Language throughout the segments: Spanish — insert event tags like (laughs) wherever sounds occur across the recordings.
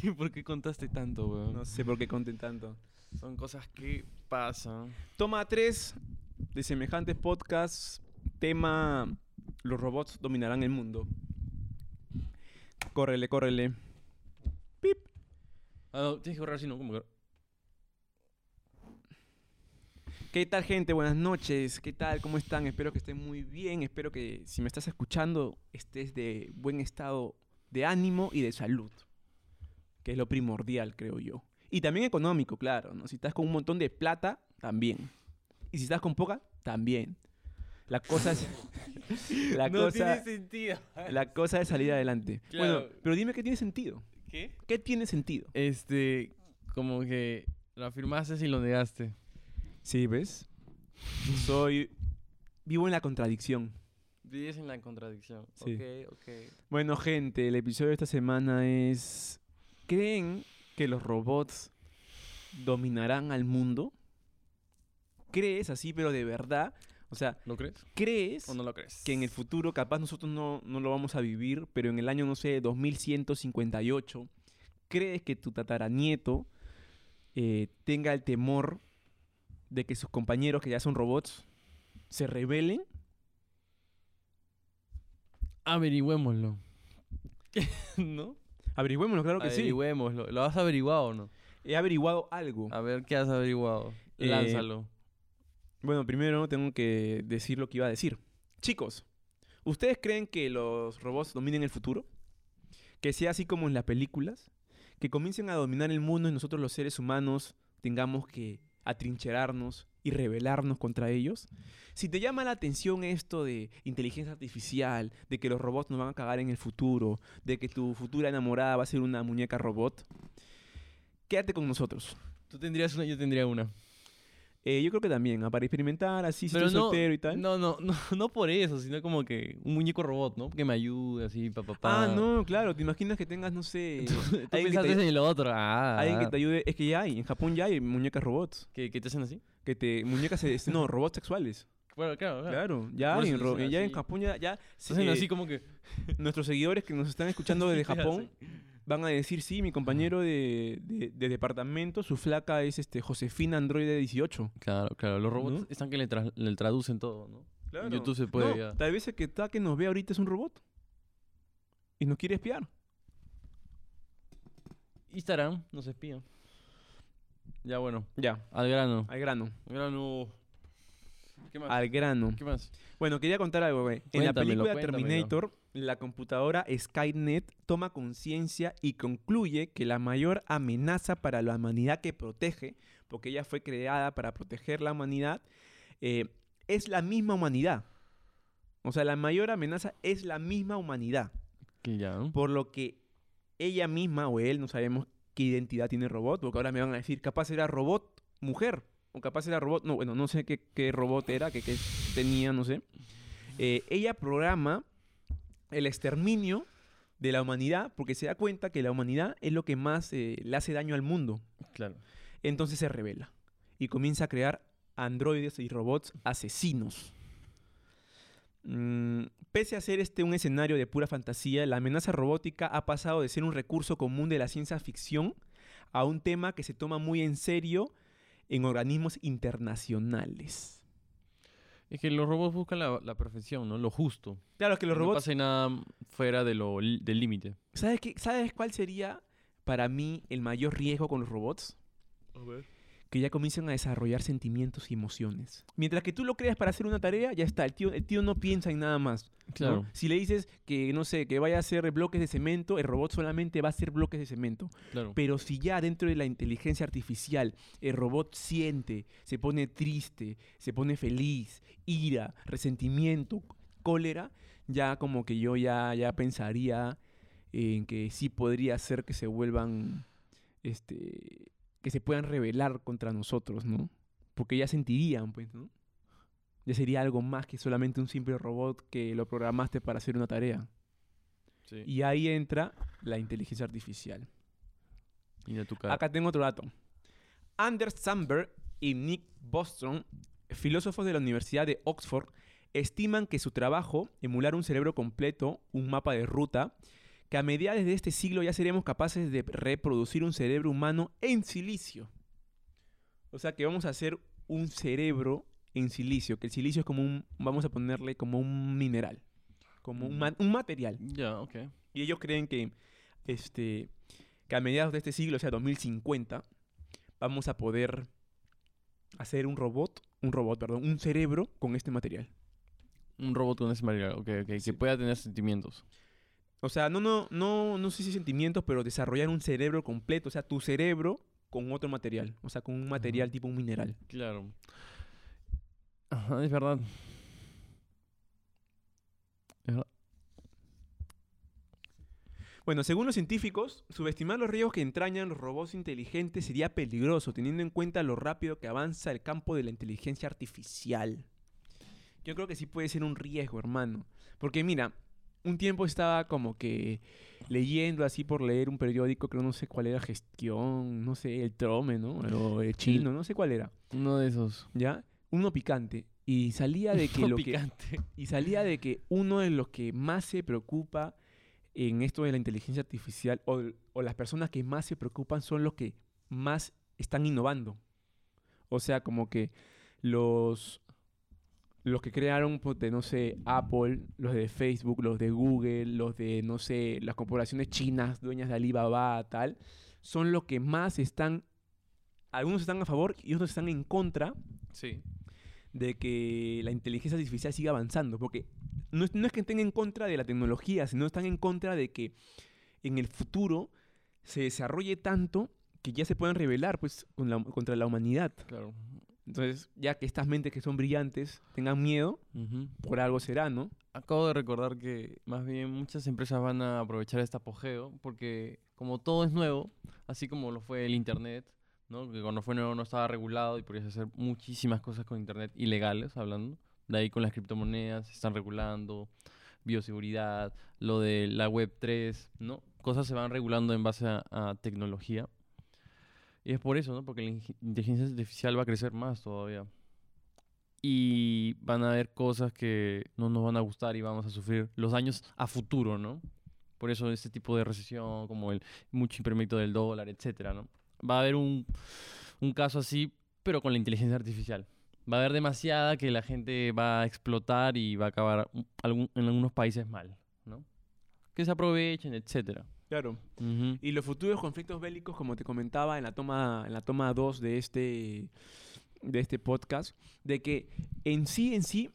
qué, (laughs) ¿Por qué contaste tanto, weón? No sé por qué conten tanto. Son cosas que pasan. Toma 3 de semejantes podcasts. Tema: Los robots dominarán el mundo. Córrele, córrele. Pip. Ah, no, tienes que borrar así, ¿no? Como que... ¿Qué tal, gente? Buenas noches. ¿Qué tal? ¿Cómo están? Espero que estén muy bien. Espero que si me estás escuchando estés de buen estado de ánimo y de salud. Que es lo primordial, creo yo. Y también económico, claro. ¿no? Si estás con un montón de plata, también. Y si estás con poca, también. La cosa es. (laughs) la, no cosa, tiene sentido. la cosa es salir adelante. Claro. Bueno, pero dime qué tiene sentido. ¿Qué? ¿Qué tiene sentido? Este, como que lo afirmaste y lo negaste. Sí, ¿ves? Soy. Vivo en la contradicción. Vives en la contradicción. Sí. Ok, ok. Bueno, gente, el episodio de esta semana es. ¿Creen que los robots dominarán al mundo? ¿Crees así, pero de verdad? O sea, ¿Lo crees? ¿crees ¿O no lo crees? que en el futuro, capaz nosotros no, no lo vamos a vivir, pero en el año, no sé, 2158, ¿crees que tu tataranieto eh, tenga el temor de que sus compañeros, que ya son robots, se rebelen? Averigüémoslo. (laughs) ¿No? Averigüémoslo, claro que sí. Averigüémoslo. ¿Lo has averiguado o no? He averiguado algo. A ver, ¿qué has averiguado? Eh, Lánzalo. Bueno, primero tengo que decir lo que iba a decir. Chicos, ¿ustedes creen que los robots dominen el futuro? Que sea así como en las películas, que comiencen a dominar el mundo y nosotros los seres humanos tengamos que atrincherarnos y rebelarnos contra ellos. Si te llama la atención esto de inteligencia artificial, de que los robots nos van a cagar en el futuro, de que tu futura enamorada va a ser una muñeca robot, quédate con nosotros. Tú tendrías una, yo tendría una. Eh, yo creo que también, ah, para experimentar así, si Pero estoy no, soltero y tal. no, no, no, (laughs) no por eso, sino como que un muñeco robot, ¿no? Que me ayude así, papá. Pa, Ah, no, claro, te imaginas que tengas, no sé, (laughs) Tú pensaste te, en lo otro. Ah, alguien que te ayude, es que ya hay, en Japón ya hay muñecas robots, ¿Que, que te hacen así? que te, muñecas, eh, no, (laughs) robots sexuales, Bueno, claro, claro. claro, ya hay, en, ya en. Japón ya, ya eh, así como que... nuestros seguidores que nos están escuchando desde ¿Qué Japón? Van a decir, sí, mi compañero de, de- de departamento, su flaca es este Josefina Androide 18. Claro, claro. Los robots ¿No? están que le, tra- le traducen todo, ¿no? Claro. En YouTube se puede No, ya. Tal vez el que está que nos ve ahorita es un robot y nos quiere espiar. Instagram nos espía. Ya, bueno. Ya, Al grano. al grano, Al grano. ¿Qué más? al grano. ¿Qué más? Bueno, quería contar algo, güey. En la película. Terminator, la computadora Skynet toma conciencia y concluye que la mayor amenaza para la humanidad que protege, porque ella fue creada para proteger la humanidad, eh, es la misma humanidad. O sea, la mayor amenaza es la misma humanidad. Ya. Por lo que ella misma o él, no sabemos qué identidad tiene el robot, porque ahora me van a decir, capaz era robot mujer, o capaz era robot, no, bueno, no sé qué, qué robot era, qué, qué tenía, no sé. Eh, ella programa el exterminio de la humanidad porque se da cuenta que la humanidad es lo que más eh, le hace daño al mundo. Claro. Entonces se revela y comienza a crear androides y robots asesinos. Mm, pese a ser este un escenario de pura fantasía, la amenaza robótica ha pasado de ser un recurso común de la ciencia ficción a un tema que se toma muy en serio en organismos internacionales. Es que los robots buscan la, la perfección, ¿no? Lo justo. Claro que los Que No robots... pase nada fuera de lo, del límite. ¿sabes, qué- ¿Sabes cuál sería para mí el mayor riesgo con los robots? A ver. Que ya comienzan a desarrollar sentimientos y emociones. Mientras que tú lo creas para hacer una tarea, ya está. El tío, el tío no piensa en nada más. ¿no? Claro. Si le dices que, no sé, que vaya a hacer bloques de cemento, el robot solamente va a hacer bloques de cemento. Claro. Pero si ya dentro de la inteligencia artificial el robot siente, se pone triste, se pone feliz, ira, resentimiento, cólera, ya como que yo ya, ya pensaría en que sí podría ser que se vuelvan, este, que se puedan rebelar contra nosotros, ¿no? Porque ya sentirían, pues, ¿no? Ya sería algo más que solamente un simple robot que lo programaste para hacer una tarea. Sí. Y ahí entra la inteligencia artificial. Y de tu cara. Acá tengo otro dato. Anders Sandberg y Nick Bostrom, filósofos de la Universidad de Oxford, estiman que su trabajo, emular un cerebro completo, un mapa de ruta, que a mediados de este siglo ya seremos capaces de reproducir un cerebro humano en silicio. O sea que vamos a hacer un cerebro en silicio, que el silicio es como un, vamos a ponerle como un mineral, como un, ma- un material. Ya, ok. Y ellos creen que, este, que a mediados de este siglo, o sea, 2050, vamos a poder hacer un robot, un robot, perdón, un cerebro con este material. Un robot con ese material, ok, ok. Sí. Que pueda tener sentimientos. O sea, no, no, no, no sé si sentimientos, pero desarrollar un cerebro completo, o sea, tu cerebro con otro material, o sea, con un material tipo un mineral. Claro. Ajá, es verdad. Es verdad. Bueno, según los científicos, subestimar los riesgos que entrañan los robots inteligentes sería peligroso, teniendo en cuenta lo rápido que avanza el campo de la inteligencia artificial. Yo creo que sí puede ser un riesgo, hermano. Porque mira, un tiempo estaba como que leyendo así por leer un periódico, creo no sé cuál era, gestión, no sé, el Trome, ¿no? O el chino, no sé cuál era, Uno de esos. ¿ya? Uno picante. Y salía de que Uno lo que... Y salía de que uno de los que más se preocupa en esto de la inteligencia artificial, o, o las personas que más se preocupan son los que más están innovando. O sea, como que los, los que crearon, ponte, no sé, Apple, los de Facebook, los de Google, los de, no sé, las corporaciones chinas, dueñas de Alibaba, tal, son los que más están, algunos están a favor y otros están en contra Sí. de que la inteligencia artificial siga avanzando, porque no es, no es que estén en contra de la tecnología, sino están en contra de que en el futuro se desarrolle tanto que ya se puedan rebelar pues, con la- contra la humanidad. Claro. Entonces, ya que estas mentes que son brillantes tengan miedo, por algo será, ¿no? Acabo de recordar que más bien muchas empresas van a aprovechar este apogeo porque como todo es nuevo, así como lo fue el Internet, ¿no? que cuando fue nuevo no estaba regulado y podías hacer muchísimas cosas con Internet ilegales, hablando. De ahí con las criptomonedas se están regulando, bioseguridad, lo de la web 3, ¿no? Cosas se van regulando en base a, a tecnología. Y es por eso, ¿no? Porque la inteligencia artificial va a crecer más todavía. Y van a haber cosas que no nos van a gustar y vamos a sufrir los daños a futuro, ¿no? Por eso este tipo de recesión, como el mucho incremento del dólar, etcétera, ¿no? Va a haber un, un caso así, pero con la inteligencia artificial. Va a haber demasiada que la gente va a explotar y va a acabar en algunos países mal, ¿no? Que se aprovechen, etcétera. Claro. Y los futuros conflictos bélicos, como te comentaba en la toma, en la toma 2 de este, de este podcast, de que en sí, en sí,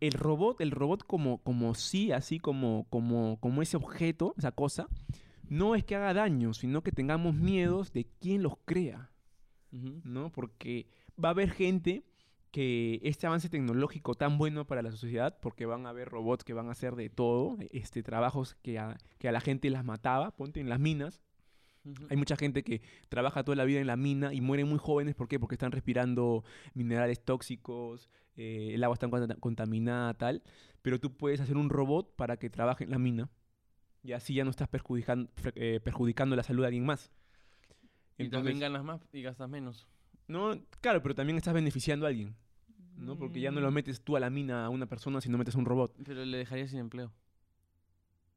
el robot, el robot como, como sí, así como, como, como ese objeto, esa cosa, no es que haga daño, sino que tengamos miedos de quién los crea. ¿no? Porque va a haber gente que este avance tecnológico tan bueno para la sociedad, porque van a haber robots que van a hacer de todo, este, trabajos que a, que a la gente las mataba, ponte en las minas, hay mucha gente que trabaja toda la vida en la mina y mueren muy jóvenes. ¿Por qué? Porque están respirando minerales tóxicos, eh, el agua está conta- contaminada, tal. Pero tú puedes hacer un robot para que trabaje en la mina y así ya no estás perjudicando, perjudicando la salud de alguien más. Y también ganas más y gastas menos. no, claro, pero también estás beneficiando a alguien, ¿no? Porque ya no lo Mm. metes tú a la mina a una persona, sino metes a un robot. Pero le dejaría sin empleo.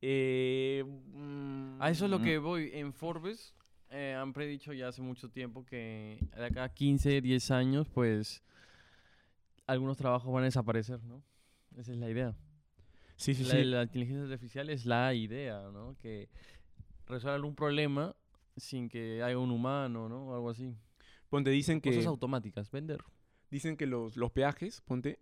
Eh, A eso es lo mm, que voy. En Forbes eh, han predicho ya hace mucho tiempo que de acá a 15, 10 años, pues algunos trabajos van a desaparecer, ¿no? Esa es la idea. Sí, sí, la, sí. la inteligencia artificial es la idea, ¿no? Que resuelva algún problema sin que haya un humano, ¿no? O algo así. Ponte, dicen que, Cosas automáticas, vender. Dicen que los, los peajes, ponte,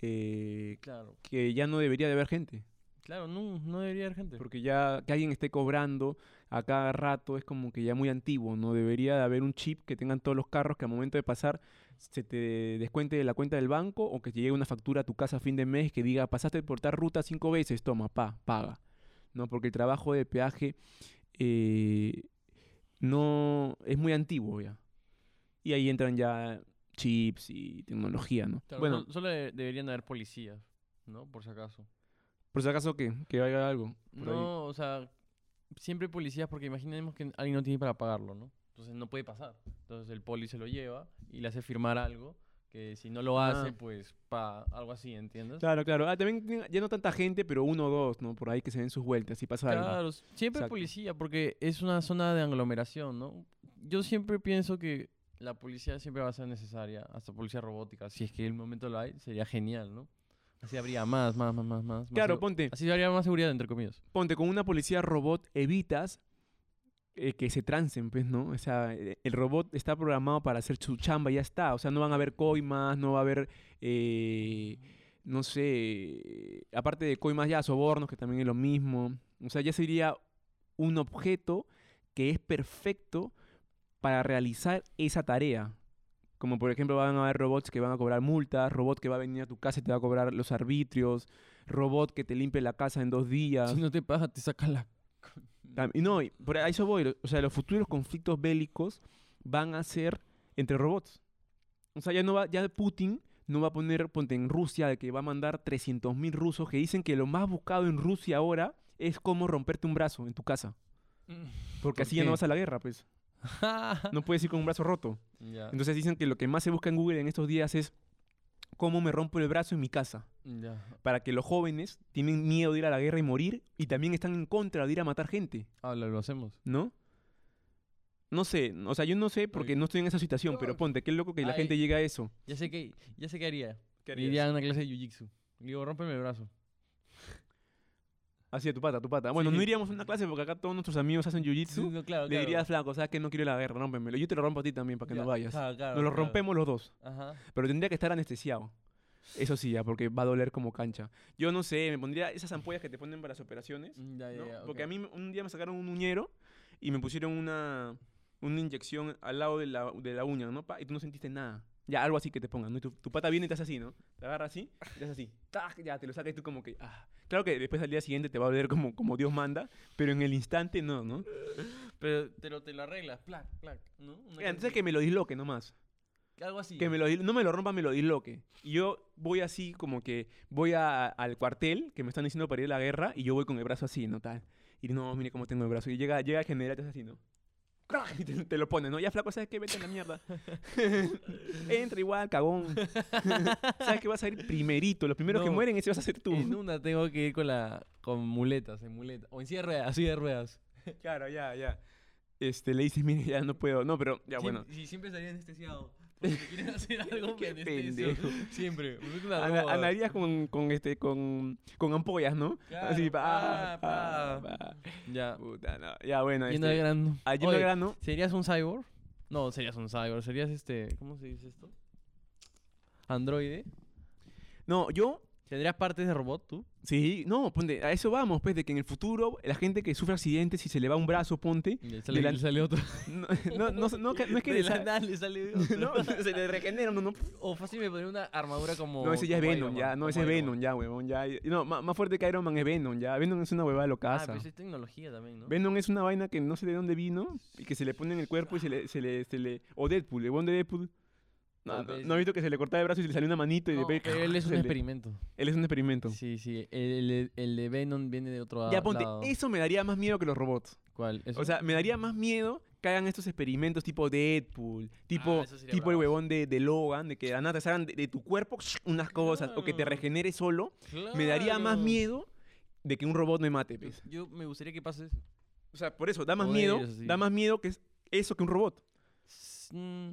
eh, Claro. que ya no debería de haber gente. Claro, no, no debería haber gente. Porque ya que alguien esté cobrando a cada rato es como que ya muy antiguo, ¿no? Debería de haber un chip que tengan todos los carros que al momento de pasar se te descuente de la cuenta del banco o que te llegue una factura a tu casa a fin de mes que diga pasaste por tal ruta cinco veces, toma, pa, paga. ¿No? Porque el trabajo de peaje eh, no es muy antiguo ya. Y ahí entran ya chips y tecnología, ¿no? Claro, bueno, sol- solo de- deberían haber policías, ¿no? Por si acaso. por si acaso que, que haya algo. por ahí. No, o sea, siempre policías porque imaginemos que alguien no tiene para pagarlo, ¿no? Entonces no puede pasar. Entonces el poli se lo lleva y le hace firmar algo que si no lo Ah. hace, pues, pa, algo así, ¿entiendes? Claro, claro. Ah, también ya no tanta gente, pero uno o dos, ¿no? Por ahí que se den sus vueltas y pasa algo. Claro, siempre Exacto. policía, porque es una zona de aglomeración, ¿no? Yo siempre pienso que la policía siempre va a ser necesaria, hasta policía robótica, si es que en el momento lo hay, sería genial, ¿no? Así habría más, más, más, más, más. Claro, ponte, Así habría más seguridad, entre comillas. ponte, con una policía robot evitas eh, que se trancen, pues, ¿no? O sea, eh, el robot está programado para hacer su chamba y ya está. O sea, no van a haber coimas, no va a haber, eh, no sé, aparte de coimas ya, sobornos, que también es lo mismo. O sea, ya sería un objeto que es perfecto para realizar esa tarea. Como por ejemplo van a haber robots que van a cobrar multas, robot que va a venir a tu casa y te va a cobrar los arbitrios, robot que te limpie la casa en dos días. Si no te paga, te saca la... (laughs) Y no, y por a eso voy. O sea, los futuros conflictos bélicos van a ser entre robots. O sea, ya no va, ya Putin no va a poner, ponte en Rusia, de que va a mandar 300.000 rusos que dicen que lo más buscado en Rusia ahora es cómo romperte un brazo en tu casa. Porque ¿Por así ya no vas a la guerra, pues. (laughs) No puedes ir con un brazo roto. Entonces dicen que lo que más se busca en Google en estos días es cómo me rompo el brazo en mi casa. Para que los jóvenes tienen miedo de ir a la guerra y morir y también están en contra de ir a matar gente. Habla, lo hacemos. ¿no? No sé, o sea, yo no sé porque no estoy en esa situación, pero ponte, qué loco que la Ay. gente llega a eso. Ya sé que, ya sé qué haría. ¿Qué Iría a una clase de jiu-jitsu. Digo, rómpeme el brazo. Así de tu pata, tu pata. Bueno, no iríamos a una clase porque acá todos nuestros amigos hacen jiu-jitsu. No, claro, Le dirías, flaco, sabes que no quiero ir a la guerra, rómpemelo. Yo te lo rompo a ti también para que Ya, no vayas. claro, claro, Nos lo rompemos los dos. Ajá. Pero tendría que estar anestesiado. Eso sí, ya, porque va a doler como cancha. Yo no sé, me pondría esas ampollas que te ponen para las operaciones. Mm, Ya, ya, ¿no? ya, Porque a mí un día me sacaron un uñero y me pusieron una, una inyección al lado de la, de la uña, ¿no? Pa, y tú no sentiste nada. Ya, algo así que te pongan, ¿no? Y tu, tu pata viene y te hace así, ¿no? Te agarra así y te hace así. ¡Tac! Ya, te lo sacas y tú como que... Ah. Claro que después al día siguiente te va a doler como, como Dios manda, pero en el instante no, ¿no? Pero te lo, te lo arreglas, plac, plac, ¿no? Una Entonces que me lo disloque nomás. Algo así. Que me lo, no me lo rompa, me lo disloque. Y yo voy así como que voy a- al cuartel que me están diciendo para ir a la guerra y yo voy con el brazo así, ¿no? Tal. Y no, mire cómo tengo el brazo. Y llega, llega el general y te hace así, ¿no? (laughs) Y te, te lo pone, ¿no? Ya flaco, ¿sabes qué? Vete a la mierda. (laughs) Entra igual, cagón. (laughs) ¿Sabes que vas a ir primerito? Los primeros que mueren ese vas a ser tú. En una tengo que ir con la con muletas, en muletas. O en silla de ruedas, así de ruedas. Claro, ya, ya. Este, le dices, mire, ya no puedo. No, pero ya, Siem- bueno. Y siempre estaría anestesiado. (laughs) Porque me quieren hacer algo Qué pendejo. Siempre. Una Ana- droga. Andarías con, con, este, con, con ampollas, ¿no? Así, Claro, pa, pa, pa, pa. Ya. Puta, no. Ya, bueno. Yendo este, de grano. ah, yendo Oye, de grano. ¿Serías un cyborg? No, serías un cyborg. Serías este. ¿Cómo se dice esto? Androide. No, yo, ¿Tendrías partes de robot tú? sí, no, ponte, a eso vamos, pues, de que en el futuro la gente que sufre accidentes y se le va un brazo, ponte, Y le sale, la- le sale otro. no, no, no, no, es que De le la sa- nada le sale (laughs) otro. no, se le regenera, no, no, O fácil me pondría una armadura como. no, ese ya es Venom, Iron ya, Man, no, ese es Iron Venom, Man. ya, huevón, ya, no, má- más fuerte que Iron Man es Venom, ya, Venom es una huevada Ah, locaza. pero es tecnología también, ¿no? Venom es una vaina que no sé de dónde vino y que se le pone en el cuerpo y se le, se le, se le o Deadpool, el huevón de Deadpool. No, Ah, no, ¿no has visto que se le cortaba el brazo y se le salió una manito y No, después pero él es un experimento. Él es un experimento. Sí, sí. El, el- el de Venom viene de otro Ya a- ponte, lado. eso me daría más miedo que los robots. ¿Cuál? ¿Eso? O sea, me daría más miedo que hagan estos experimentos tipo Deadpool, tipo, sería tipo el huevón de, de Logan, de que de nada te salgan de, de tu cuerpo unas cosas, o que te regenere solo. Me daría más miedo de que un robot me mate, pues. Yo me gustaría que pase eso. O sea, por eso, da más miedo, da más miedo que es eso que un robot. Mm,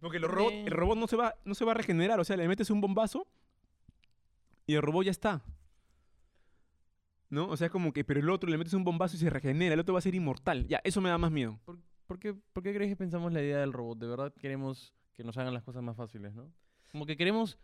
Porque los robot- el robot no se, va, no se va a regenerar, o sea, le metes un bombazo y el robot ya está. ¿No? O sea, es como que, pero el otro le metes un bombazo y se regenera, el otro va a ser inmortal. Ya, eso me da más miedo. ¿Por, por qué, por qué crees que pensamos la idea del robot? De verdad queremos que nos hagan las cosas más fáciles, ¿no? Como que queremos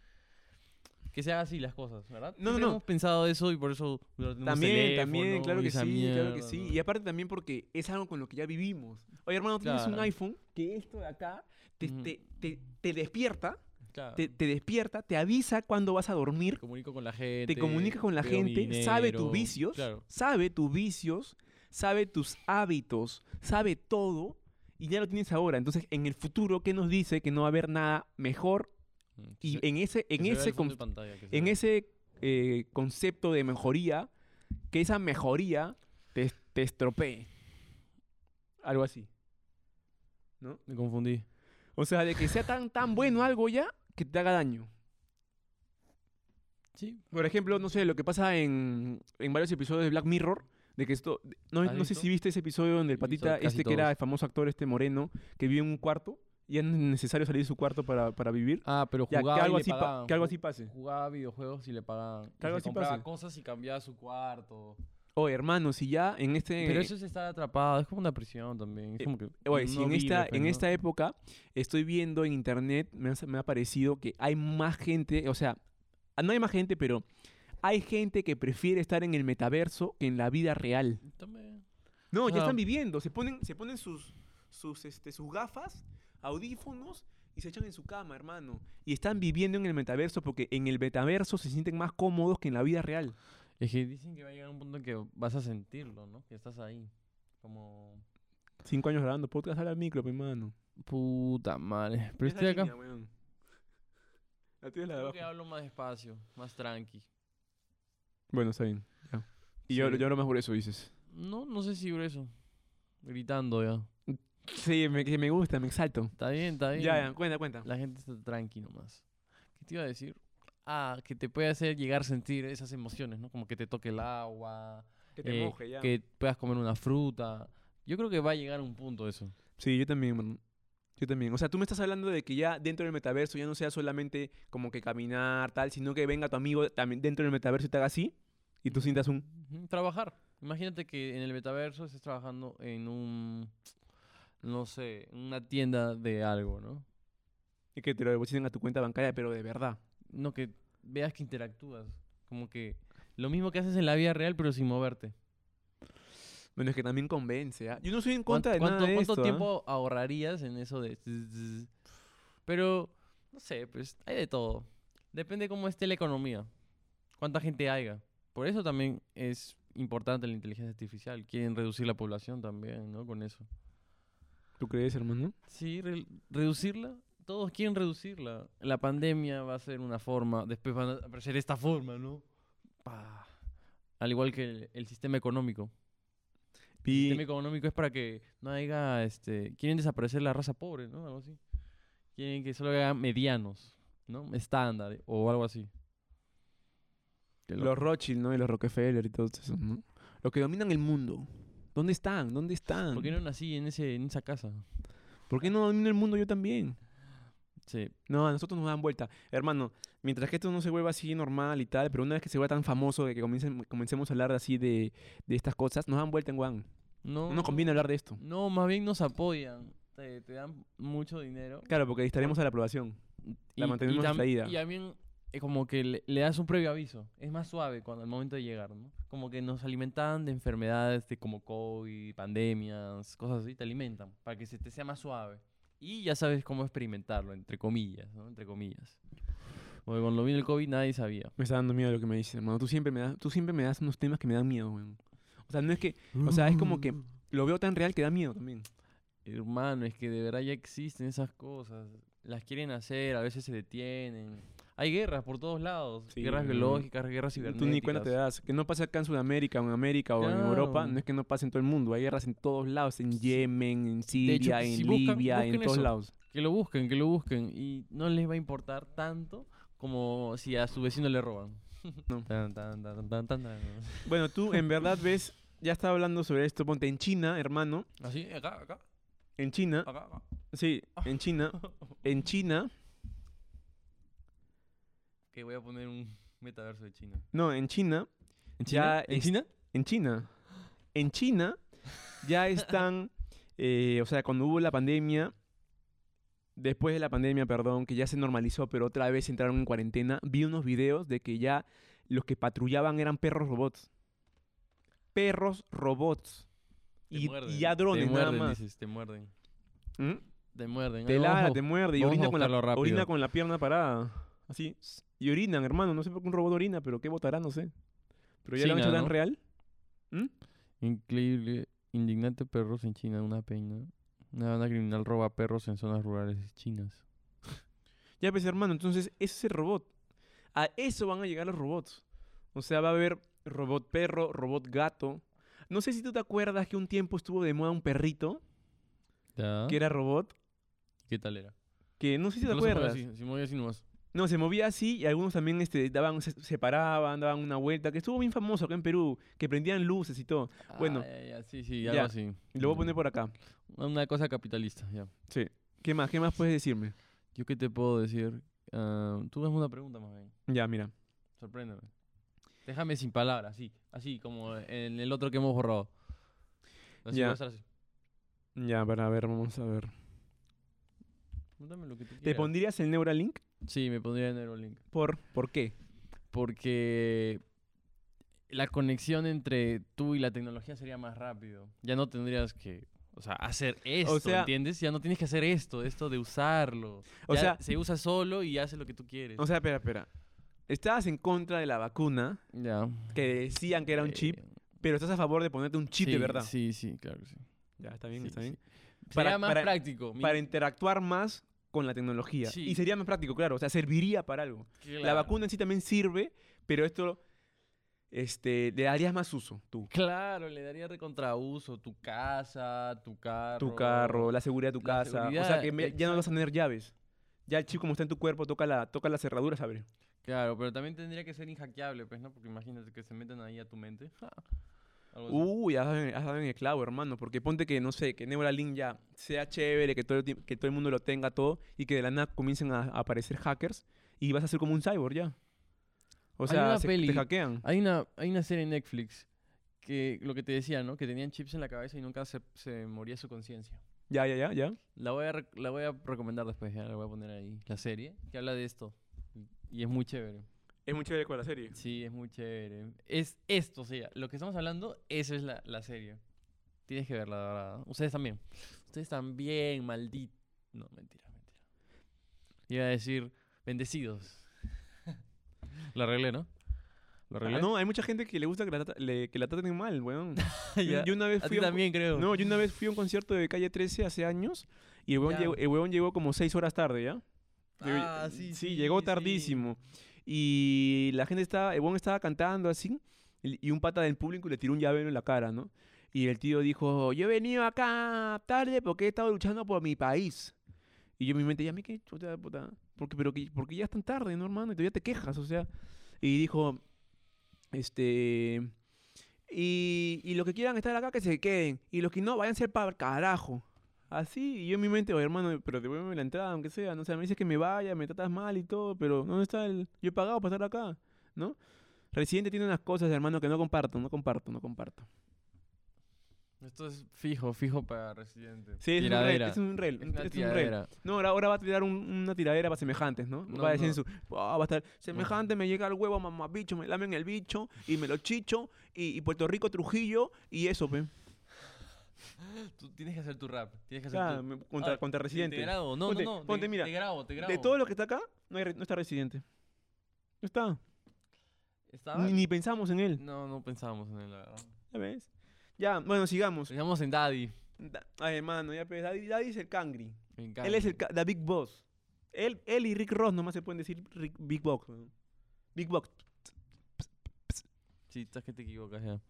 que se hagan así las cosas, ¿verdad? No, no, no. hemos pensado eso y por eso lo tenemos También, también, claro que sí, claro que sí. Y aparte también porque es algo con lo que ya vivimos. Oye, hermano, tienes un iPhone que esto de acá te, te, te- te despierta, Claro. te, te despierta, te avisa cuando vas a dormir, Te comunico con la gente. te comunica con la gente, sabe tus vicios, Claro. sabe tus vicios, sabe tus hábitos, sabe todo y ya lo tienes ahora. Entonces, en el futuro, ¿qué nos dice? Que no va a haber nada mejor y se- en ese, en ese, pantalla, en ese eh, concepto de mejoría, que esa mejoría te, te estropee. Algo así. ¿No? Me confundí. O sea, de que sea tan, tan bueno algo ya, que te haga daño. Sí. Por ejemplo, no sé, lo que pasa en, en varios episodios de Black Mirror, de que esto... No, ¿Has no sé si viste ese episodio donde el patita, este que era el famoso actor, este moreno, que vive en un cuarto, y es necesario salir de su cuarto para, para vivir. Ah, pero Ya, jugaba que algo, y le así pa- que algo así pase. Jugaba videojuegos y le pagaban. Que algo así compraba pase. cosas y cambiaba su cuarto. Oye, hermano, si ya en este... Pero eso es estar atrapado, es como una prisión también. Es Eh, como que Oye, si en vive, esta, pues, en ¿no? esta época estoy viendo en internet, me ha, me ha parecido que hay más gente, o sea, no hay más gente, pero hay gente que prefiere estar en el metaverso que en la vida real. También. No, ya están viviendo, se ponen, se ponen sus, sus, este, sus gafas, audífonos y se echan en su cama, hermano. Y están viviendo en el metaverso porque en el metaverso se sienten más cómodos que en la vida real. Es que dicen que va a llegar un punto en que vas a sentirlo, ¿no? Que estás ahí. Como. Cinco años grabando podcast al micro, pe, hermano. Puta madre. Pero Es la estoy acá. línea. La tuya es la de Creo abajo. que hablo más despacio, más tranqui. Bueno, está bien. ya. Y yo, Sí. yo hablo más grueso, dices. No, no sé si grueso. Gritando ya. Sí, me, que me gusta, me exalto. Está bien, está bien. Ya, ya, cuenta, cuenta. La gente está tranqui nomás. ¿Qué te iba a decir? Ah, que te puede hacer llegar a sentir esas emociones, ¿no? Como que te toque el agua, Que te eh, moje ya. que puedas comer una fruta. Yo creo que va a llegar a un punto eso. Sí, yo también, mano. Yo también. O sea, tú me estás hablando de que ya dentro del metaverso ya no sea solamente como que caminar, tal, sino que venga tu amigo también dentro del metaverso y te haga así y tú sientas un... Trabajar. Imagínate que en el metaverso estés trabajando en un, no sé, una tienda de algo, ¿no? y que te lo depositen a tu cuenta bancaria, pero de verdad. No, que veas que interactúas. Como que lo mismo que haces en la vida real, pero sin moverte. Bueno, es que también convence, ¿ah? Yo no soy en ¿Cuánto, contra de nada cuánto- de cuánto esto, ¿ah? tiempo ahorrarías en eso de... Pero, no sé, pues hay de todo. Depende cómo esté la economía. Cuánta gente haya. Por eso también es importante la inteligencia artificial. Quieren reducir la población también, ¿no? Con eso. ¿Tú crees, hermano? Sí, re- reducirla. Todos quieren reducirla. La pandemia va a ser una forma, después van a aparecer esta forma, ¿no? Pa. Al igual que el, el sistema económico. El sistema económico es para que no haya, este, quieren desaparecer la raza pobre, ¿no? Algo así. Quieren que solo haya medianos, ¿no? Estándar o algo así. Los. Rothschild, ¿no? Y los Rockefeller y todos esos, ¿no? Los que dominan el mundo. ¿Dónde están? ¿Dónde están? ¿Por qué no nací en, ese, en esa casa? ¿Por qué no domino el mundo yo también? Sí. No, a nosotros nos dan vuelta. Hermano, mientras que esto no se vuelva así normal y tal, pero una vez que se vuelva tan famoso de que comiencen, comencemos a hablar así de, de estas cosas, nos dan vuelta en Juan. No, No nos conviene hablar de esto. No, más bien nos apoyan. Te, te dan mucho dinero. Claro, porque estaremos a la aprobación. La mantenemos tam- distraída. Y también como que le, le das un previo aviso. Es más suave cuando al momento de llegar, ¿no? Como que nos alimentan de enfermedades de como COVID, pandemias, cosas así, te alimentan para que se te sea más suave. Y ya sabes cómo experimentarlo, entre comillas, ¿no? Entre comillas. Porque cuando vino el COVID nadie sabía. Me está dando miedo lo que me dices, hermano. Tú siempre me das, tú siempre me das unos temas que me dan miedo, weón. O sea, no es que, o sea, es como que lo veo tan real que da miedo también. Hermano, es que de verdad ya existen esas cosas. Las quieren hacer, a veces se detienen. Hay guerras por todos lados. Sí, guerras biológicas, guerras Tú cibernéticas. ni cuenta te das. Que no pase acá en Sudamérica o en América o en Europa, no es que no pase en todo el mundo. Hay guerras en todos lados, en Yemen, en hecho, Siria, si en buscan- Libia, en todos eso. lados. Que lo busquen, que lo busquen. Y no les va a importar tanto como si a su vecino le roban. No. (laughs) Tan, tan, tan, tan, tan, tan. Bueno, tú en verdad ves, ya estaba hablando sobre esto, ponte en China, hermano. Así, acá, acá, En China, acá, acá. sí, en China, (laughs) en China, Que voy a poner un (laughs) metaverso de China. no, en China, ¿En Ya China? ¿En China? en China, en China ya (laughs) están, eh, o sea, cuando hubo la pandemia, después de la pandemia, perdón, que ya se normalizó, pero otra vez entraron en cuarentena, vi unos videos de que ya los que patrullaban eran perros robots. Perros robots. Te Y, muerden, y ya drones te nada muerden, más. dices, te muerden. ¿Mm? Te muerden. Te ladra, te muerde y orina con, la, orina con la pierna parada. Así. Y orinan, hermano. No sé por qué un robot orina, pero qué votará, no sé. Pero ya lo han China, hecho tan ¿no? real. ¿Mm? Increíble. Indignante perros en China, una pena. Una banda criminal roba perros en zonas rurales chinas. (laughs) Ya pues, hermano, entonces ese es el robot. A eso van a llegar los robots. O sea, va a haber robot perro, robot gato. No sé si tú te acuerdas que un tiempo estuvo de moda un perrito ¿Ya? que era robot. ¿Qué tal era? Que no sé si te acuerdas. así, mueve así nomás. No, se movía así y algunos también este, daban, se, se paraban, daban una vuelta, que estuvo bien famoso acá en Perú, que prendían luces y todo. Bueno. Ah, ya, ya, sí, sí, Ya. algo así. Y lo voy a poner Mm. por acá. Una cosa capitalista, ya. Sí. ¿Qué más? ¿Qué más puedes decirme? ¿Yo qué te puedo decir? Ah, tú hazme una pregunta más bien. Ya, mira. Sorpréndeme. Déjame sin palabras, así. Así como en el otro que hemos borrado. Así Ya. así. Ya, para ver, vamos a ver. Lo que tú ¿Te quieras. pondrías el Neuralink? Sí, me pondría en Neuralink. ¿Por, ¿Por qué? Porque la conexión entre tú y la tecnología sería más rápido. Ya no tendrías que, o sea, hacer esto, sea- ¿entiendes? Ya no tienes que hacer esto, esto de usarlo. O Ya sea- se usa solo y hace lo que tú quieres. O sea, espera, espera. Estabas en contra de la vacuna, ya. que decían que era un chip, Eh, pero estás a favor de ponerte un chip de sí, verdad. Sí, sí, claro que sí. Ya, está bien, Sí, está sí. bien. Sería Para- más para- práctico. Para interactuar más con la tecnología. Sí. Y sería más práctico, claro. O sea, serviría para algo. La vacuna en sí también sirve, pero esto este, le darías más uso, tú. Claro, le daría recontrauso. Tu casa, tu carro. Tu carro, la seguridad de tu la casa. O sea, que me- ya no vas a tener llaves. Ya el chip como está en tu cuerpo, toca la, toca la cerradura, ¿sabes? Claro, pero también tendría que ser inhackeable, pues, ¿no? Porque imagínate que se metan ahí a tu mente. Uy, has dado, en- has dado en el clavo, hermano. Porque ponte que, no sé, que Neuralink ya sea chévere, que todo, el que todo el mundo lo tenga todo y que de la nada comiencen a, a aparecer hackers y vas a ser como un cyborg ya. O Hay sea, una se- peli- te hackean. Hay una, hay una serie en Netflix que lo que te decía, ¿no? Que tenían chips en la cabeza y nunca se, se moría su conciencia. Ya, ya, ya, ya. La voy, a la voy a recomendar después, ya la voy a poner ahí. La serie que habla de esto. Y es muy chévere. Es muy chévere con la serie. Sí, es muy chévere. Es esto, o sea, lo que estamos hablando, esa es la, la serie. Tienes que verla, de verdad. Ustedes también. Ustedes también, maldito. No, mentira, mentira. Iba a decir, bendecidos. (laughs) Lo arreglé, ¿no? Lo arreglé. Ah, no, hay mucha gente que le gusta que la, trata- le- que la traten mal, weón. (laughs) Ya. Yo una vez A fui ti a un- también, creo. No, yo una vez fui a un concierto de Calle 13 hace años y el Ya. llegó, el huevón llegó como seis horas tarde, ¿ya? Llegó- Ah, sí, sí, llegó sí. tardísimo. Y la gente estaba, el estaba cantando así y un pata del público le tiró un llavero en la cara, ¿no? Y el tío dijo, yo he venido acá tarde porque he estado luchando por mi país. Y yo en mi mente, ya me qué chuta, puta. Porque, pero que, ya es tan tarde, ¿no, hermano? Y todavía te quejas, o sea. Y dijo, este... Y, y los que quieran estar acá, que se queden. Y los que no, vayan ser para el carajo. Así, y yo en mi mente, oye, hermano, pero devuélveme la entrada, aunque sea. No sé, me dices que me vaya, me tratas mal y todo, pero ¿dónde está el...? Yo he pagado para estar acá, ¿no? Residente tiene unas cosas, hermano, que no comparto, no comparto, no comparto. Esto es fijo, fijo para Residente. Sí, es un rel, es un rel, Es un. No, ahora, ahora va a tirar un- una tiradera para semejantes, ¿no? No, va a decir no. su... "Ah, va a estar, semejante me llega el huevo, mamá bicho, me lamen el bicho, y me lo chicho, y, y Puerto Rico, Trujillo, y eso, pe. Tú tienes que hacer tu rap. Tienes que hacer Claro, tu... me- contra, Ah, contra te- Residente. Te grabo. No, Ponte- no, no. ponte, te, mira, te grabo, te grabo. De todo lo que está acá, no, hay re- no está Residente. No está. ¿Estaba? Ni, ni pensamos en él. No, no pensábamos en él, la verdad. ¿Ya ves? Ya, bueno, sigamos. Pensamos en Daddy. Da- Ay, hermano, ya pues, Daddy, Daddy es el Cangri. Me encanta. Él es el ca- the Big Boss. Él, él y Rick Ross nomás se pueden decir Rick- Big weón. Big Boss. Sí, estás que te equivocas ya.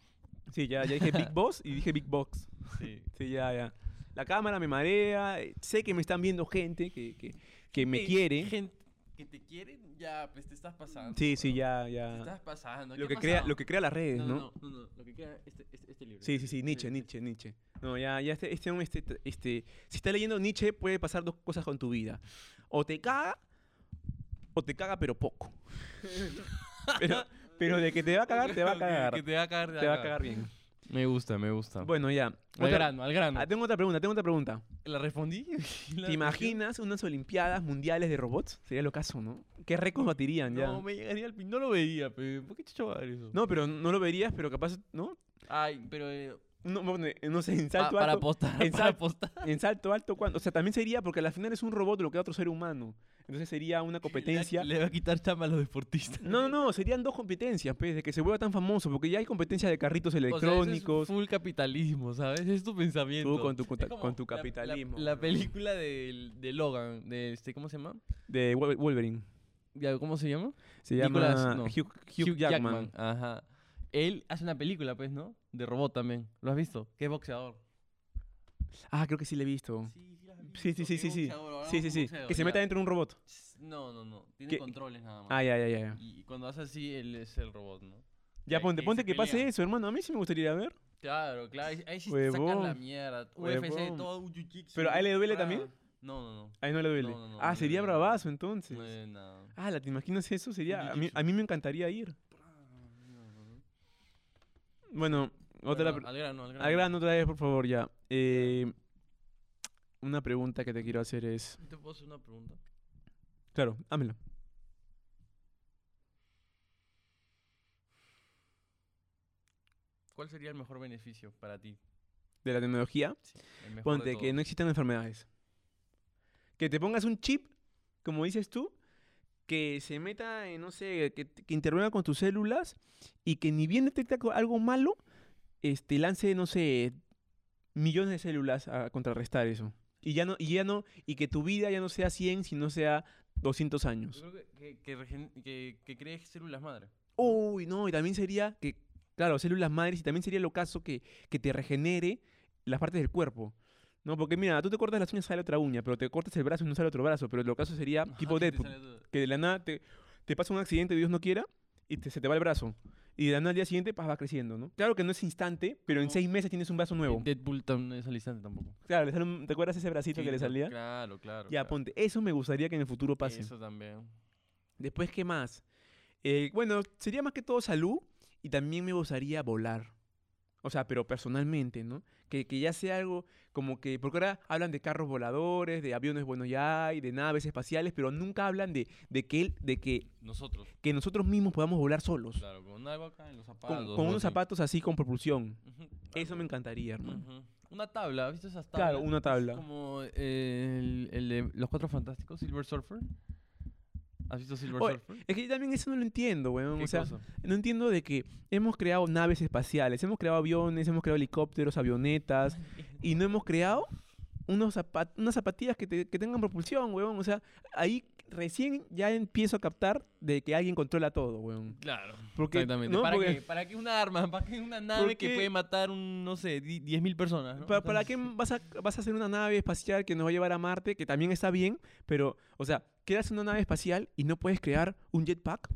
Sí, ya, ya dije Big (laughs) Boss y dije Big Box. Sí. Sí, ya, ya. La cámara me marea. eh, Sé que me están viendo gente que, que, que me Eh, quiere. Gente que te quiere, ya, pues te estás pasando. Sí, sí, bro. ya, Te ya. estás pasando. Lo ¿Qué que, crea, lo que crea las redes, no, ¿no? no, no, no, Lo que crea este, este, este libro. Sí, sí, sí, Nietzsche, Sí, Nietzsche, Nietzsche. No, ya, ya este, este, este, este, si estás leyendo Nietzsche, puede pasar dos cosas con tu vida. O te caga, o te caga, pero poco. (laughs) pero, pero de que te va a cagar, te va a (laughs) cagar. Que te va a cagar, Te va a cagar bien. Me gusta, me gusta. Bueno, ya. al Otra- grano, al grano. Ah, tengo otra pregunta, tengo otra pregunta. ¿La respondí? (laughs) ¿La ¿Te imaginas unas Olimpiadas Mundiales de Robots? Sería lo caso, ¿no? ¿Qué récords batirían ya? No, me llegaría al fin. No lo veía, pero ¿por qué chucha va a ver eso? No, pero no lo verías, pero capaz, ¿no? Ay, pero. eh, No, bueno, no sé, en pa- salto para alto. apostar, en para apostar. (laughs) En salto alto, ¿cuándo? O sea, también sería, porque al final es un robot lo que otro ser humano. Entonces sería una (laughs) competencia. Le, le va a quitar chamba a los deportistas. No, no, no, serían dos competencias, pues, de que se vuelva tan famoso, porque ya hay competencia de carritos O sea, eso es electrónicos. full capitalismo, ¿sabes? Es tu pensamiento. Tú con tu, Es con tu la- la- capitalismo. La, película de, de Logan, de este, ¿cómo se llama? De Wol- Wolverine. ¿Cómo se llama? Se Nicolas- llama no, Hugh, Hugh Jackman. Ajá. Él hace una película, pues, ¿no? De robot también. ¿Lo has visto? Que es boxeador. Ah, creo que sí le he visto. Sí, sí, la has Sí, sí, sí, que sí, sí. Sí, Que se ya. meta dentro de un robot. No, no, no. Tiene ¿Qué? controles nada más. Ah, ya, ya, ya. Y cuando hace así, él es el robot, ¿no? ya ponte, ponte que pase eso, hermano. A mí sí me gustaría ir a ver. Claro, claro. Ahí, sí sacan la mierda. UFC, todo un. ¿Pero a él le duele ah. también? No, no, no. Ahí no le duele. No, no, no, ah, no sería bravazo entonces. No nada. Ah, ¿la te imaginas eso? Sería. A mí, a mí me encantaría ir. Bueno, otra. Bueno, al grano, al grano. Al grano otra vez, por favor, ya. Eh, una pregunta que te quiero hacer es. ¿Te puedo hacer una pregunta? Claro, hámelo. ¿Cuál sería el mejor beneficio para ti? De la tecnología. De Ponte que no existan enfermedades. Que te pongas un chip, como dices tú, que se meta, en, no sé, que, que intervenga con tus células y que ni bien detecta algo malo, este, lance, no sé, millones de células a contrarrestar eso. Y ya no, y ya no, y que tu vida ya no sea 100, sino sea 200 Yo años. creo que, que, que, que crees células madre. Uy, no, y también sería que, claro, células madres, y también sería lo caso que, que te regenere las partes del cuerpo. No, porque mira, tú te cortas las uñas, sale otra uña, pero te cortas el brazo y no sale otro brazo. Pero lo caso sería tipo que Deadpool, que de la nada te, te pasa un accidente, Dios no quiera, y te- se te va el brazo. Y de la nada al día siguiente pues, va creciendo, ¿no? Claro que no es instante, pero en seis meses tienes un brazo nuevo. Deadpool no es al instante tampoco. Claro, ¿te acuerdas ese bracito que le salía? Claro, claro. Ya, claro. ponte, eso me gustaría que en el futuro pase. Eso también. Después, ¿qué más? Eh, bueno, sería más que todo salud y también me gustaría volar. O sea, pero personalmente, ¿no? Que, que ya sea algo como que, porque ahora hablan de carros voladores, de aviones, bueno, ya hay, de naves espaciales, pero nunca hablan de, de, que, de que, Nosotros. que nosotros mismos podamos volar solos. Claro, con algo acá en los Con, zapatos. con o unos zapatos así con propulsión. Ujú, Eso algo. me encantaría, hermano. Ujú. Una tabla, ¿has visto esas tablas? Claro, una tabla. Como eh, el, el Los Cuatro Fantásticos, Silver Surfer. ¿Has visto Silver Oye, Surfer? Es que yo también eso no lo entiendo, weón. ¿Qué O sea, cosa? no entiendo de que hemos creado naves espaciales, hemos creado aviones, hemos creado helicópteros, avionetas, y no hemos creado unos zapat- unas zapatillas que, te- que tengan propulsión, weón. O sea, ahí recién ya empiezo a captar de que alguien controla todo, weón. Claro. Porque, Exactamente. ¿no? ¿Para, Porque- qué? ¿Para qué una arma? ¿Para qué una nave que puede matar un, no sé, di- 10.000 personas? ¿no? ¿Para, para qué vas a, vas a hacer una nave espacial que nos va a llevar a Marte? Que también está bien, pero, o sea, creas una nave espacial y no puedes crear un jetpack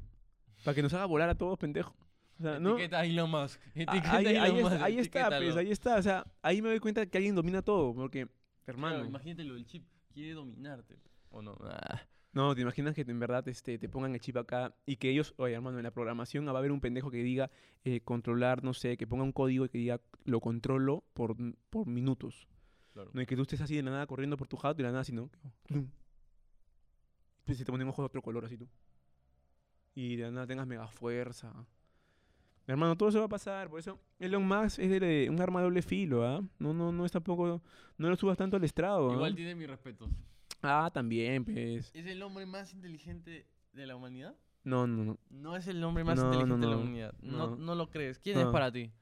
para que nos haga volar a todos, pendejo. O sea, ¿no? Etiqueta a Elon Musk. Ah, Etiqueta ahí, Elon ahí es- Musk, ahí está, pues, ahí está. O sea, ahí me doy cuenta que alguien domina todo, porque, Claro, hermano. imagínate lo del chip. Quiere dominarte. ¿O no? Ah. No, ¿te imaginas que en verdad este, te pongan el chip acá y que ellos, oye, hermano, en la programación va a haber un pendejo que diga eh, controlar, no sé, que ponga un código y que diga lo controlo por, por minutos. Claro. No, y que tú estés así de la nada corriendo por tu jato y de la nada así, ¿no? ¡Tum! Pues se te ponen ojos de otro color así tú. Y de nada tengas mega fuerza. Hermano, todo eso va a pasar. Por eso Elon Musk es de, de un arma de doble filo, ¿ah? No, no, no es tampoco. No lo subas tanto al estrado. ¿ah? Igual tiene mis respetos. Ah, también, pues. ¿Es el hombre más inteligente de la humanidad? No, no, no. No es el hombre más No, no, inteligente de la no. humanidad. No, No. no lo crees. ¿Quién es No. para ti?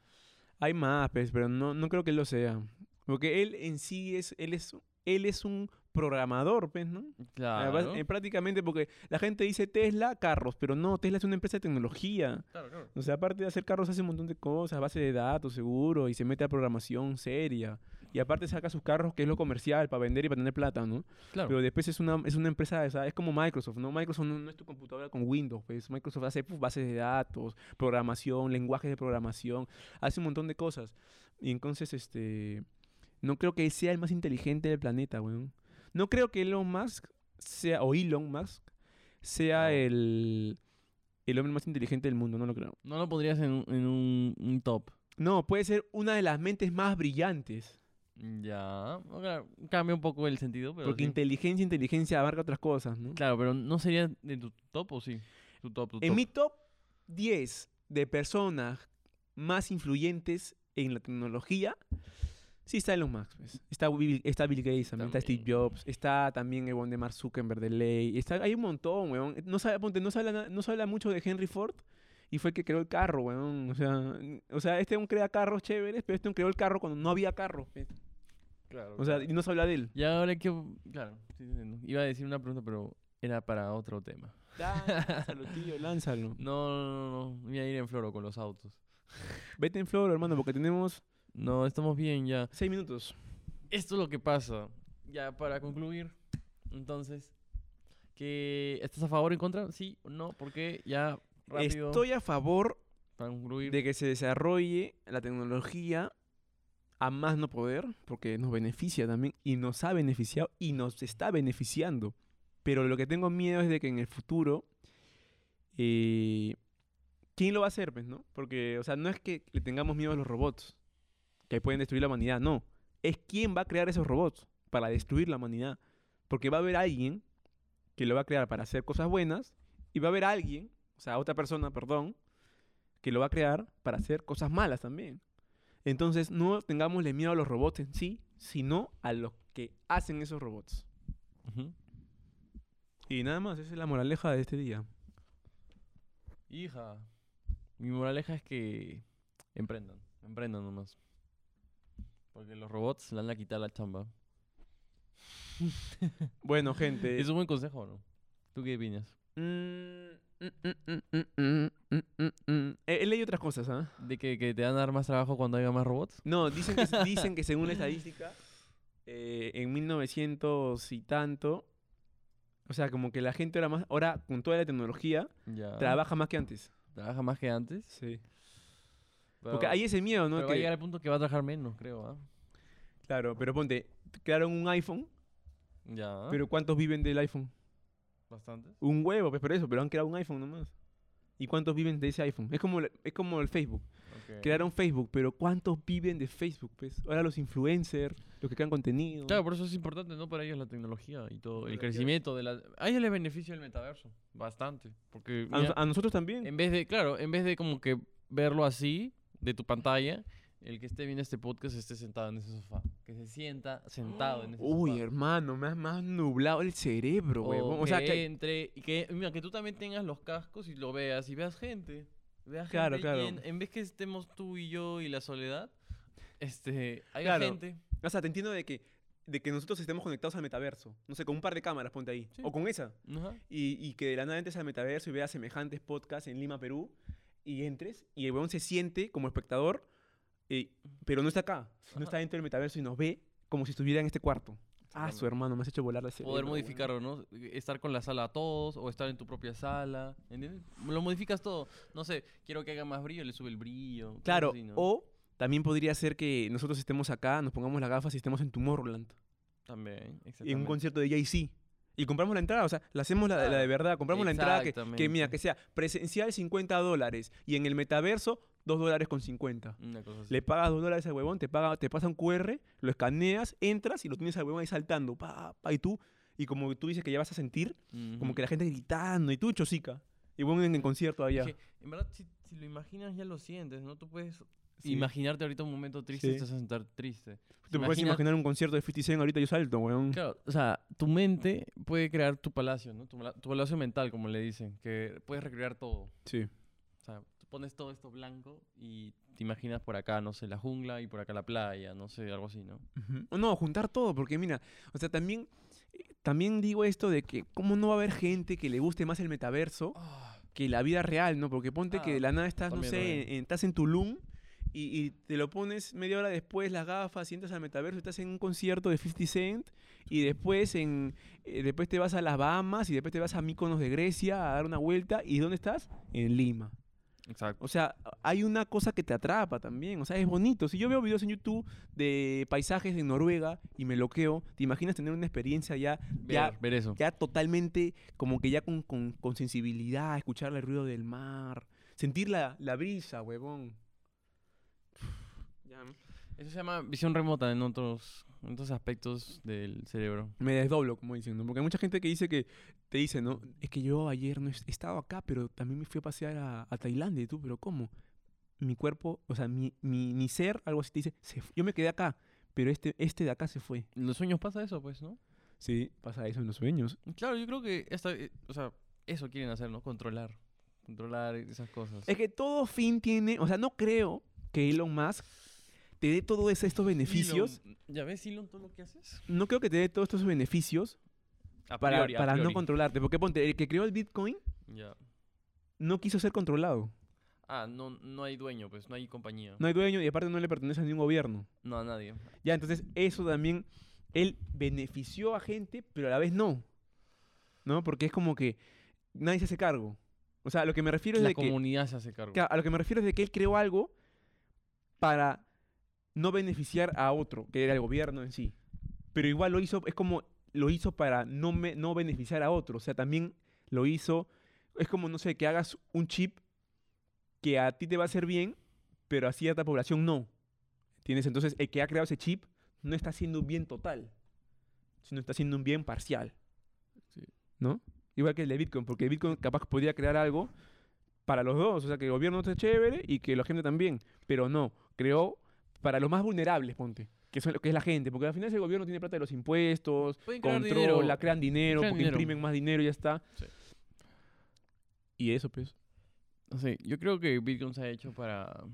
Hay más, pues, pero no, no creo que él lo sea. Porque él en sí es, él es, él es un programador, pues, ¿no? Claro. Eh, prácticamente porque la gente dice Tesla, carros, pero no, Tesla es una empresa de tecnología. claro, claro. O sea, aparte de hacer carros, hace un montón de cosas, base de datos, seguro, y se mete a programación seria. Y aparte saca sus carros, que es lo comercial, para vender y para tener plata, ¿no? Claro. Pero después es una, es una empresa, o sea, es como Microsoft, ¿no? Microsoft no, no es tu computadora con Windows, pues Microsoft hace puf, bases de datos, programación, lenguajes de programación, hace un montón de cosas. Y entonces, este, no creo que sea el más inteligente del planeta, weón. No creo que Elon Musk sea, o Elon Musk, sea No. el, el hombre más inteligente del mundo, no lo creo. No lo pondrías en, un- en un, un top. No, puede ser una de las mentes más brillantes. Ya. cambia un poco el sentido, pero. porque sí. inteligencia, inteligencia abarca otras cosas, ¿no? Claro, pero no sería de tu top o sí. Tu top, tu En top. mi top 10 de personas más influyentes en la tecnología, sí está Elon Musk. pues. Está, Bill, está Bill Gates también, está Steve. Jobs, está también el buen de Mark Zuckerberg de Ley. Está, hay un montón, weón. No se, ponte, no, se habla, no se habla mucho de Henry Ford y fue el que creó el carro, weón. O sea, o sea este aún crea carros chéveres, pero este aún creó el carro cuando no había carro. pues. Claro. O sea, y no se habla de él. Y ahora que. Claro, sí, entiendo. Iba a decir una pregunta, pero era para otro tema. Lánzalo, (laughs) tío, lánzalo. No, no, no, no. Voy a ir en floro con los autos. Vete en flor, hermano, porque tenemos No, estamos bien ya. 6 minutos. Esto es lo que pasa. Ya, para concluir, Entonces, ¿que ¿estás a favor o en contra? Sí o no, porque ya rápido Estoy a favor para concluir. de que se desarrolle la tecnología a más no poder, porque nos beneficia también y nos ha beneficiado y nos está beneficiando. Pero lo que tengo miedo es de que en el futuro, eh, ¿quién lo va a hacer? Pues, ¿no? Porque, o sea, no es que le tengamos miedo a los robots, que pueden destruir la humanidad, no. Es quién va a crear esos robots para destruir la humanidad. Porque va a haber alguien que lo va a crear para hacer cosas buenas y va a haber alguien, o sea, otra persona, perdón, que lo va a crear para hacer cosas malas también. Entonces, no tengámosle miedo a los robots en sí, sino a los que hacen esos robots. Y nada más, esa es la moraleja de este día. Hija, mi moraleja es que emprendan, emprendan nomás. Porque los robots le van a quitar la chamba. (laughs) Bueno, gente. ¿Es un buen consejo no? ¿Tú qué opinas? He, he leído otras cosas, ¿ah? ¿De que, que te van a dar más trabajo cuando haya más robots? No, dicen que, (laughs) dicen que según la estadística, eh, en 1900 y tanto, o sea, como que la gente ahora más, ahora con toda la tecnología, Ya. trabaja más que antes. ¿Trabaja más que antes? Sí. Pero, Porque hay ese miedo, ¿no? pero va a Que- llegar al punto que va a trabajar menos, creo, ¿ah? claro, pero ponte, crearon un iPhone, Ya. pero ¿cuántos viven del iPhone? Bastantes. Un huevo, pues por eso, pero han creado un iPhone nomás. ¿Y cuántos viven de ese iPhone? Es como, el- es como el Facebook. Ok. Crearon Facebook, pero ¿cuántos viven de Facebook? Pues ahora los influencers, los que crean contenido. Claro, por eso es importante, ¿no? Para ellos la tecnología y todo. El crecimiento de la... A ellos les beneficia el metaverso. Bastante. Porque... a nosotros también. En vez de, claro, en vez de como que verlo así, de tu pantalla, el que esté viendo este podcast esté sentado en ese sofá. Que se sienta sentado en ese (gasps) Uy, sofá. hermano, me has, has nublado el cerebro, O, huevón. O sea, que entre y que, mira, que tú también tengas los cascos y lo veas y veas gente. Veas Claro, gente claro. y en, en vez que estemos tú y yo y la soledad, este, hay Claro. gente. o sea, te entiendo de que, de que nosotros estemos conectados al metaverso. No sé, con un par de cámaras, ponte ahí. Sí. O con esa. Ajá. Y, y que de la nada entres al metaverso y veas semejantes podcasts en Lima, Perú. Y entres y el huevón se siente como espectador, eh, pero no está acá. No está dentro del metaverso y nos ve como si estuviera en este cuarto. Ah, su Exactamente. hermano, me has hecho volar la cerebro. Poder modificarlo, ¿no? Estar con la sala a todos o estar en tu propia sala, ¿entiendes? Lo modificas todo. No sé, quiero que haga más brillo, le sube el brillo. Claro, así, ¿no? o también podría ser que nosotros estemos acá, nos pongamos las gafas y estemos en Tomorrowland. También, En un exactamente. concierto de Jay-Z. Y compramos la entrada, o sea, la hacemos la, la de verdad, compramos la entrada que, que mira, que sea presencial 50 dólares y en el metaverso 2 dólares con 50. Una cosa así. Le pagas 2 dólares al huevón, te, paga, te pasa un QR, lo escaneas, entras y lo tienes al huevón ahí saltando. Pa, pa, y tú, y como tú dices que ya vas a sentir, como que la gente gritando, y tú chosica. Y huevón en el concierto allá. Es que, en verdad, si, si lo imaginas, ya lo sientes, ¿no? Tú puedes Sí. imaginarte ahorita un momento triste, Sí. te a sentar triste. Te puedes Imagina- imaginar un concierto de 50 Cent ahorita yo salto, huevón. Claro, o sea, tu mente puede crear tu palacio, ¿no? Tu, palacio mental, como le dicen, que puedes recrear todo. Sí. O sea, tú pones todo esto blanco y te imaginas por acá, no sé, la jungla y por acá la playa, no sé, algo así, ¿no? O No, juntar todo, porque mira, o sea, también, eh, también digo esto de que cómo no va a haber gente que le guste más el metaverso que la vida real, ¿no? Porque ponte que Ah, de la nada estás, también, no sé, en- estás en Tulum y, y te lo pones media hora después las gafas entras al metaverso, estás en un concierto de 50 Cent y después en eh, después te vas a las Bahamas y después te vas a Mykonos de Grecia a dar una vuelta y ¿dónde estás? En Lima. Exacto. O sea, hay una cosa que te atrapa también. O sea, es bonito. Si yo veo videos en YouTube de paisajes en Noruega y me loqueo, ¿te imaginas tener una experiencia ya, ya, ver eso. ya totalmente, como que ya con, con- con sensibilidad, escuchar el ruido del mar, sentir la, la brisa, huevón? Ya, Eso se llama visión remota en otros, en otros aspectos del cerebro. me desdoblo, como dicen, ¿no? Porque hay mucha gente que dice que, te dice, ¿no? Es que yo ayer no he estado acá, pero también me fui a pasear a, a Tailandia. Y tú, ¿pero cómo? Mi cuerpo, o sea, mi, mi, mi ser, algo así te dice, "Se yo me quedé acá, pero este, este de acá se fue. En los sueños pasa eso, pues, ¿no? Sí, pasa eso en los sueños. Claro, yo creo que esta, eh, o sea, eso quieren hacer, ¿no? Controlar. Controlar esas cosas. Es que todo fin tiene, o sea, no creo que Elon Musk te dé todos estos beneficios. Elon, ¿Ya ves, Elon, todo lo que haces? No creo que te dé todos estos beneficios A para, a no controlarte. Porque ponte, el que creó el Bitcoin no quiso ser controlado. Ah, no, no hay dueño, pues, no hay compañía. No hay dueño y aparte no le pertenece a ningún gobierno. No, a nadie. Ya, entonces eso también él benefició a gente, pero a la vez no. ¿No? Porque es como que nadie se hace cargo. O sea, a lo que me refiero es La de que... comunidad se hace cargo. A lo que me refiero es de que él creó algo para no beneficiar a otro, que era el gobierno en sí. Pero igual lo hizo, es como lo hizo para no, me- no beneficiar a otro. O sea, también lo hizo, es como, no sé, que hagas un chip que a ti te va a hacer bien, pero a cierta población no. ¿Entiendes? Entonces, el que ha creado ese chip no está haciendo un bien total, sino está haciendo un bien parcial. Sí. ¿No? Igual que el de Bitcoin, porque Bitcoin capaz podría crear algo para los dos, o sea, que el gobierno esté chévere y que la gente también, pero no, creó para los más vulnerables, ponte, que, son, que es la gente, porque al final el gobierno tiene plata de los impuestos, Pueden crear controla, dinero. crean dinero, Crean porque dinero. imprimen más dinero y ya está. Sí. Y eso, pues. No sé, yo creo que Bitcoin se ha hecho para,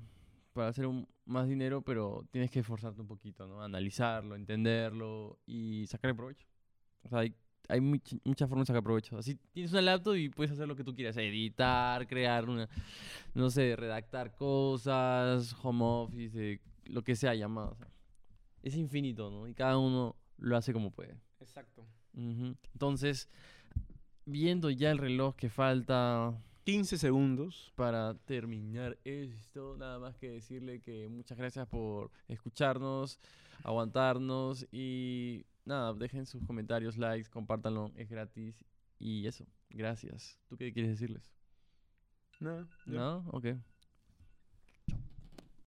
para hacer un- más dinero, pero tienes que esforzarte un poquito, ¿no? Analizarlo, entenderlo y sacarle provecho. O sea, hay, hay much- muchas formas de sacar provecho. Así tienes una laptop y puedes hacer lo que tú quieras. Editar, crear una, no sé, redactar cosas, home office, eh, lo que sea llamado. o sea, es infinito, ¿no? Y cada uno lo hace como puede. Exacto. Ujú. Entonces, viendo ya el reloj que falta 15 segundos. para terminar esto, nada más que decirle que muchas gracias por escucharnos, aguantarnos y nada, dejen sus comentarios, likes, compártanlo, es gratis y eso, gracias. ¿Tú qué quieres decirles? Nada. ya. ¿No? Ok.